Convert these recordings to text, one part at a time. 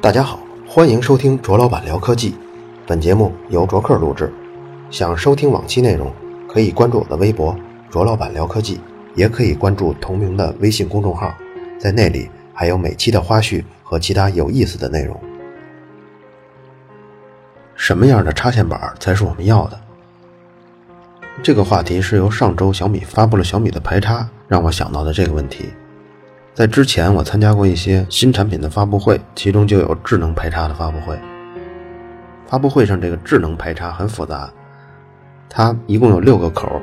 大家好，欢迎收听卓老板聊科技。本节目由卓克录制。想收听往期内容，可以关注我的微博“卓老板聊科技”，也可以关注同名的微信公众号，在那里还有每期的花絮和其他有意思的内容。什么样的插线板才是我们要的？这个话题是由上周小米发布了小米的排插，让我想到的这个问题。在之前，我参加过一些新产品的发布会，其中就有智能排插的发布会。发布会上，这个智能排插很复杂，它一共有六个口，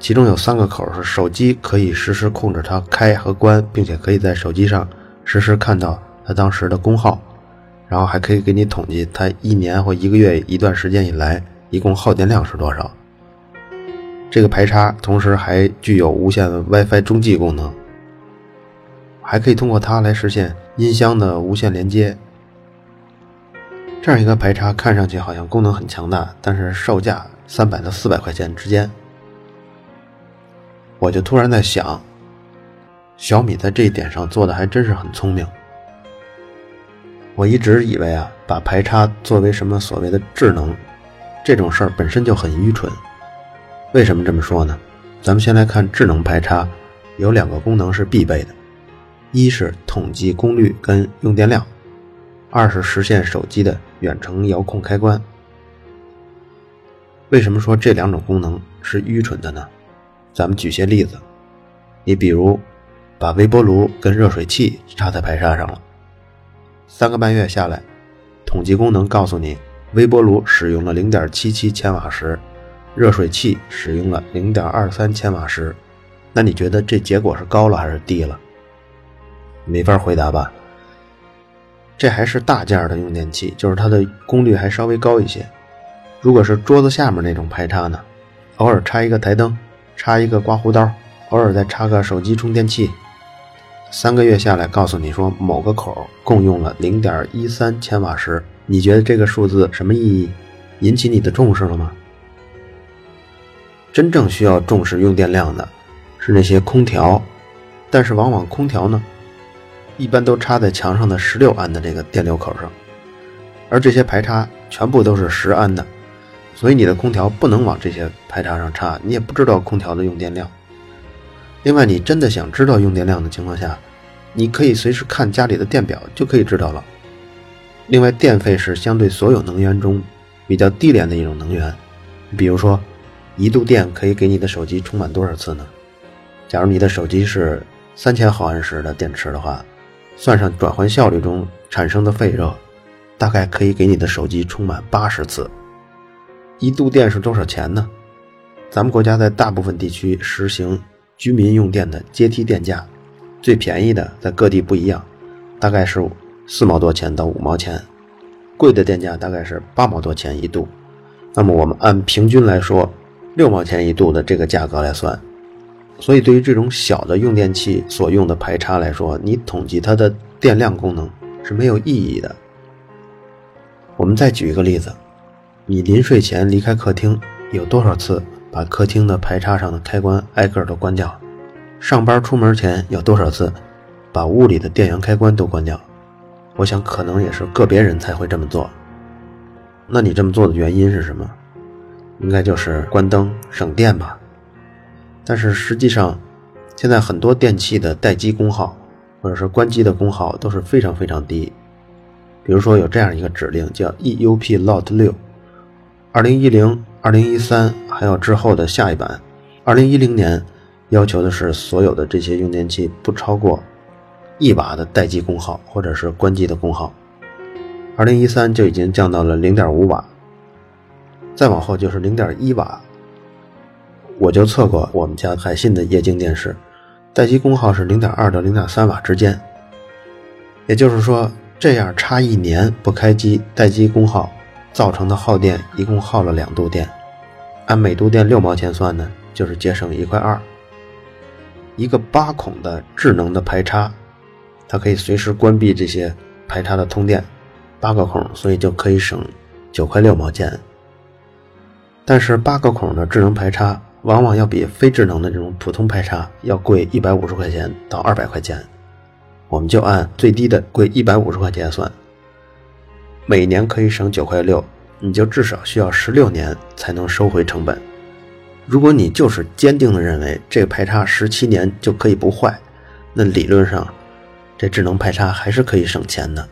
其中有三个口是手机可以实时控制它开和关，并且可以在手机上实时看到它当时的功耗，然后还可以给你统计它一年或一个月一段时间以来一共耗电量是多少。这个排插同时还具有无线 WiFi 中继功能。还可以通过它来实现音箱的无线连接。这样一个排插看上去好像功能很强大，但是售价三百到四百块钱之间。我就突然在想，小米在这一点上做的还真是很聪明。我一直以为啊，把排插作为什么所谓的智能，这种事儿本身就很愚蠢。为什么这么说呢？咱们先来看智能排插，有两个功能是必备的。一是统计功率跟用电量，二是实现手机的远程遥控开关。为什么说这两种功能是愚蠢的呢？咱们举些例子，你比如把微波炉跟热水器插在排插上了，三个半月下来，统计功能告诉你微波炉使用了零点七七千瓦时，热水器使用了零点二三千瓦时，那你觉得这结果是高了还是低了？没法回答吧？这还是大件的用电器，就是它的功率还稍微高一些。如果是桌子下面那种排插呢，偶尔插一个台灯，插一个刮胡刀，偶尔再插个手机充电器，三个月下来，告诉你说某个口共用了零点一三千瓦时，你觉得这个数字什么意义？引起你的重视了吗？真正需要重视用电量的是那些空调，但是往往空调呢？一般都插在墙上的十六安的这个电流口上，而这些排插全部都是十安的，所以你的空调不能往这些排插上插，你也不知道空调的用电量。另外，你真的想知道用电量的情况下，你可以随时看家里的电表就可以知道了。另外，电费是相对所有能源中比较低廉的一种能源。比如说，一度电可以给你的手机充满多少次呢？假如你的手机是三千毫安时的电池的话。算上转换效率中产生的废热，大概可以给你的手机充满八十次。一度电是多少钱呢？咱们国家在大部分地区实行居民用电的阶梯电价，最便宜的在各地不一样，大概是四毛多钱到五毛钱，贵的电价大概是八毛多钱一度。那么我们按平均来说，六毛钱一度的这个价格来算。所以，对于这种小的用电器所用的排插来说，你统计它的电量功能是没有意义的。我们再举一个例子：你临睡前离开客厅，有多少次把客厅的排插上的开关挨个都关掉？上班出门前有多少次把屋里的电源开关都关掉？我想，可能也是个别人才会这么做。那你这么做的原因是什么？应该就是关灯省电吧。但是实际上，现在很多电器的待机功耗，或者是关机的功耗都是非常非常低。比如说有这样一个指令叫 EUP Lot 六，二零一零、二零一三还有之后的下一版，二零一零年要求的是所有的这些用电器不超过一瓦的待机功耗或者是关机的功耗，二零一三就已经降到了零点五瓦，再往后就是零点一瓦。我就测过我们家海信的液晶电视，待机功耗是零点二到零点三瓦之间。也就是说，这样差一年不开机，待机功耗造成的耗电一共耗了两度电。按每度电六毛钱算呢，就是节省一块二。一个八孔的智能的排插，它可以随时关闭这些排插的通电，八个孔，所以就可以省九块六毛钱。但是八个孔的智能排插。往往要比非智能的这种普通排插要贵一百五十块钱到二百块钱。我们就按最低的贵一百五十块钱算，每年可以省九块六，你就至少需要十六年才能收回成本。如果你就是坚定的认为这个排插十七年就可以不坏，那理论上这智能排插还是可以省钱的。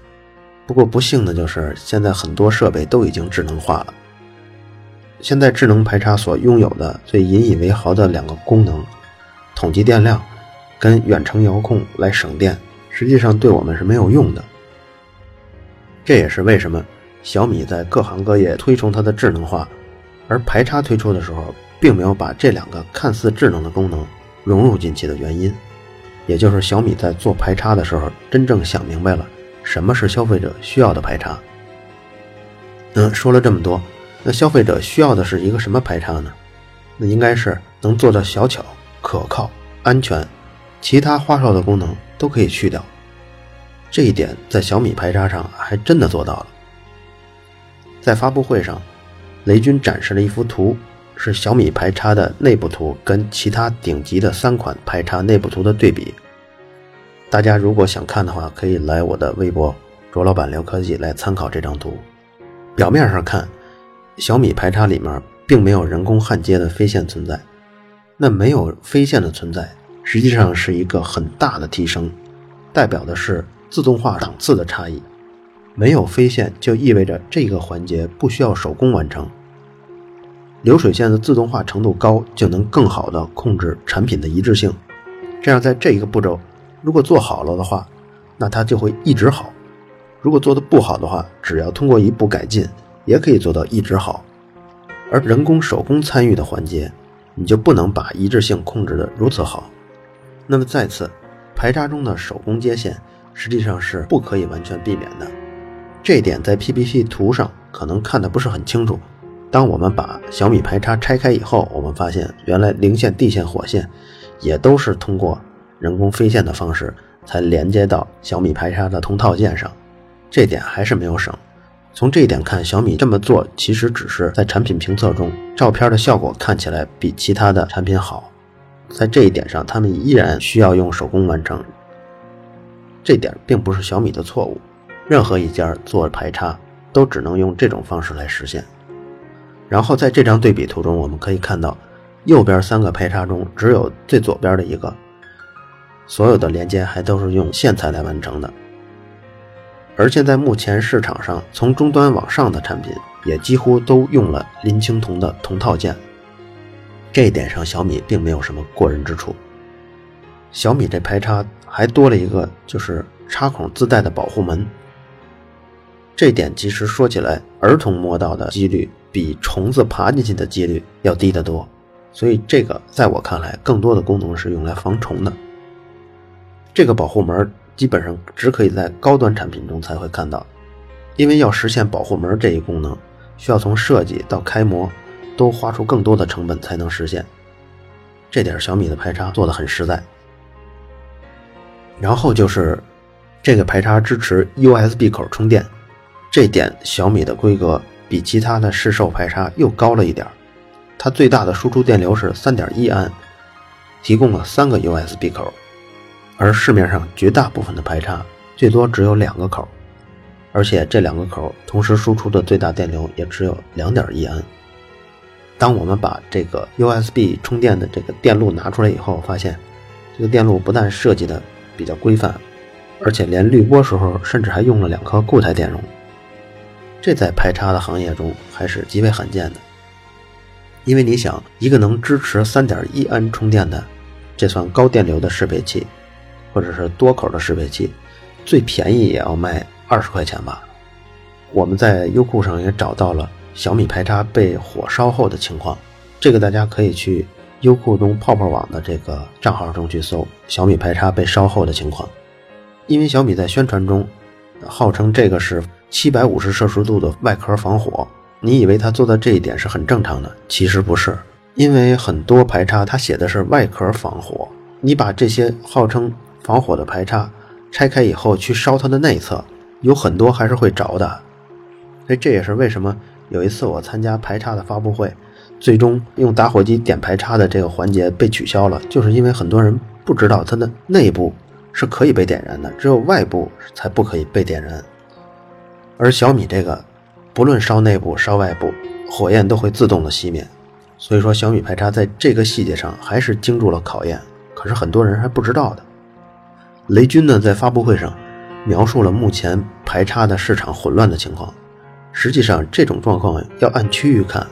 不过不幸的就是现在很多设备都已经智能化了。现在智能排插所拥有的最引以为豪的两个功能，统计电量跟远程遥控来省电，实际上对我们是没有用的。这也是为什么小米在各行各业推崇它的智能化，而排插推出的时候，并没有把这两个看似智能的功能融入进去的原因。也就是小米在做排插的时候，真正想明白了什么是消费者需要的排插。嗯，说了这么多。那消费者需要的是一个什么排插呢？那应该是能做到小巧、可靠、安全，其他花哨的功能都可以去掉。这一点在小米排插上还真的做到了。在发布会上，雷军展示了一幅图，是小米排插的内部图跟其他顶级的三款排插内部图的对比。大家如果想看的话，可以来我的微博“卓老板聊科技”来参考这张图。表面上看。小米排插里面并没有人工焊接的飞线存在，那没有飞线的存在，实际上是一个很大的提升，代表的是自动化档次的差异。没有飞线就意味着这个环节不需要手工完成，流水线的自动化程度高，就能更好的控制产品的一致性。这样在这一个步骤，如果做好了的话，那它就会一直好；如果做的不好的话，只要通过一步改进。也可以做到一直好，而人工手工参与的环节，你就不能把一致性控制的如此好。那么再次，排插中的手工接线实际上是不可以完全避免的。这点在 PPT 图上可能看的不是很清楚。当我们把小米排插拆开以后，我们发现原来零线、地线、火线也都是通过人工飞线的方式才连接到小米排插的同套件上，这点还是没有省。从这一点看，小米这么做其实只是在产品评测中，照片的效果看起来比其他的产品好。在这一点上，他们依然需要用手工完成。这点并不是小米的错误，任何一家做排插都只能用这种方式来实现。然后在这张对比图中，我们可以看到，右边三个排插中，只有最左边的一个，所有的连接还都是用线材来完成的。而现在目前市场上从终端往上的产品也几乎都用了林青铜的铜套件，这一点上小米并没有什么过人之处。小米这排插还多了一个就是插孔自带的保护门，这点其实说起来，儿童摸到的几率比虫子爬进去的几率要低得多，所以这个在我看来更多的功能是用来防虫的。这个保护门。基本上只可以在高端产品中才会看到，因为要实现保护门这一功能，需要从设计到开模都花出更多的成本才能实现。这点小米的排插做的很实在。然后就是这个排插支持 USB 口充电，这点小米的规格比其他的市售排插又高了一点它最大的输出电流是3.1安，提供了三个 USB 口。而市面上绝大部分的排插最多只有两个口，而且这两个口同时输出的最大电流也只有两点一安。当我们把这个 USB 充电的这个电路拿出来以后，发现这个电路不但设计的比较规范，而且连滤波时候甚至还用了两颗固态电容，这在排插的行业中还是极为罕见的。因为你想，一个能支持三点一安充电的，这算高电流的适配器。或者是多口的适配器，最便宜也要卖二十块钱吧。我们在优酷上也找到了小米排插被火烧后的情况，这个大家可以去优酷中泡泡网的这个账号中去搜小米排插被烧后的情况。因为小米在宣传中号称这个是七百五十摄氏度的外壳防火，你以为它做到这一点是很正常的，其实不是，因为很多排插它写的是外壳防火，你把这些号称防火的排插拆开以后去烧它的内侧，有很多还是会着的。所以这也是为什么有一次我参加排插的发布会，最终用打火机点排插的这个环节被取消了，就是因为很多人不知道它的内部是可以被点燃的，只有外部才不可以被点燃。而小米这个，不论烧内部烧外部，火焰都会自动的熄灭。所以说，小米排插在这个细节上还是经住了考验，可是很多人还不知道的。雷军呢，在发布会上描述了目前排插的市场混乱的情况。实际上，这种状况要按区域看，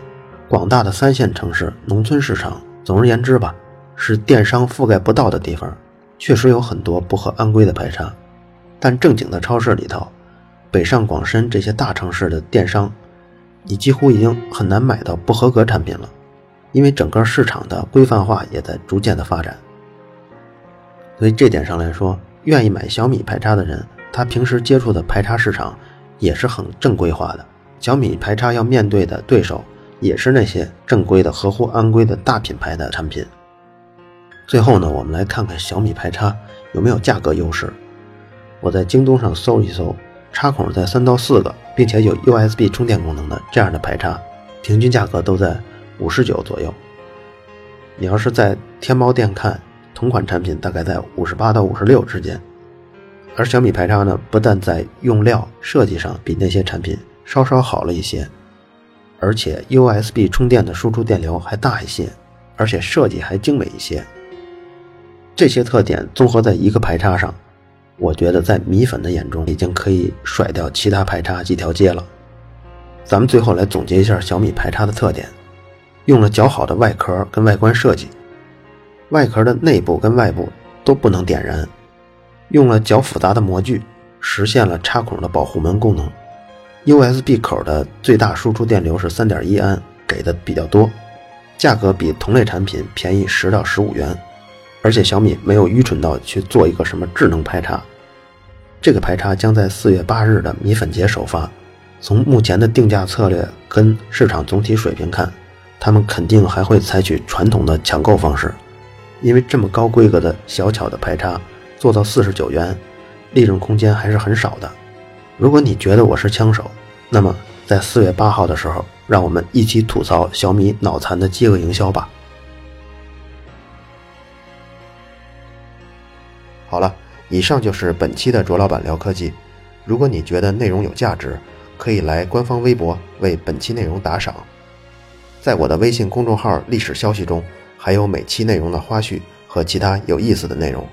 广大的三线城市、农村市场，总而言之吧，是电商覆盖不到的地方，确实有很多不合安规的排插。但正经的超市里头，北上广深这些大城市的电商，你几乎已经很难买到不合格产品了。因为整个市场的规范化也在逐渐的发展，所以这点上来说，愿意买小米排插的人，他平时接触的排插市场也是很正规化的。小米排插要面对的对手也是那些正规的、合乎安规的大品牌的产品。最后呢，我们来看看小米排插有没有价格优势。我在京东上搜一搜，插孔在三到四个，并且有 USB 充电功能的这样的排插，平均价格都在。五十九左右，你要是在天猫店看同款产品，大概在五十八到五十六之间。而小米排插呢，不但在用料设计上比那些产品稍稍好了一些，而且 USB 充电的输出电流还大一些，而且设计还精美一些。这些特点综合在一个排插上，我觉得在米粉的眼中已经可以甩掉其他排插几条街了。咱们最后来总结一下小米排插的特点。用了较好的外壳跟外观设计，外壳的内部跟外部都不能点燃。用了较复杂的模具，实现了插孔的保护门功能。USB 口的最大输出电流是三点一安，给的比较多。价格比同类产品便宜十到十五元，而且小米没有愚蠢到去做一个什么智能排插。这个排插将在四月八日的米粉节首发。从目前的定价策略跟市场总体水平看，他们肯定还会采取传统的抢购方式，因为这么高规格的小巧的排插做到四十九元，利润空间还是很少的。如果你觉得我是枪手，那么在四月八号的时候，让我们一起吐槽小米脑残的饥饿营销吧。好了，以上就是本期的卓老板聊科技。如果你觉得内容有价值，可以来官方微博为本期内容打赏。在我的微信公众号历史消息中，还有每期内容的花絮和其他有意思的内容。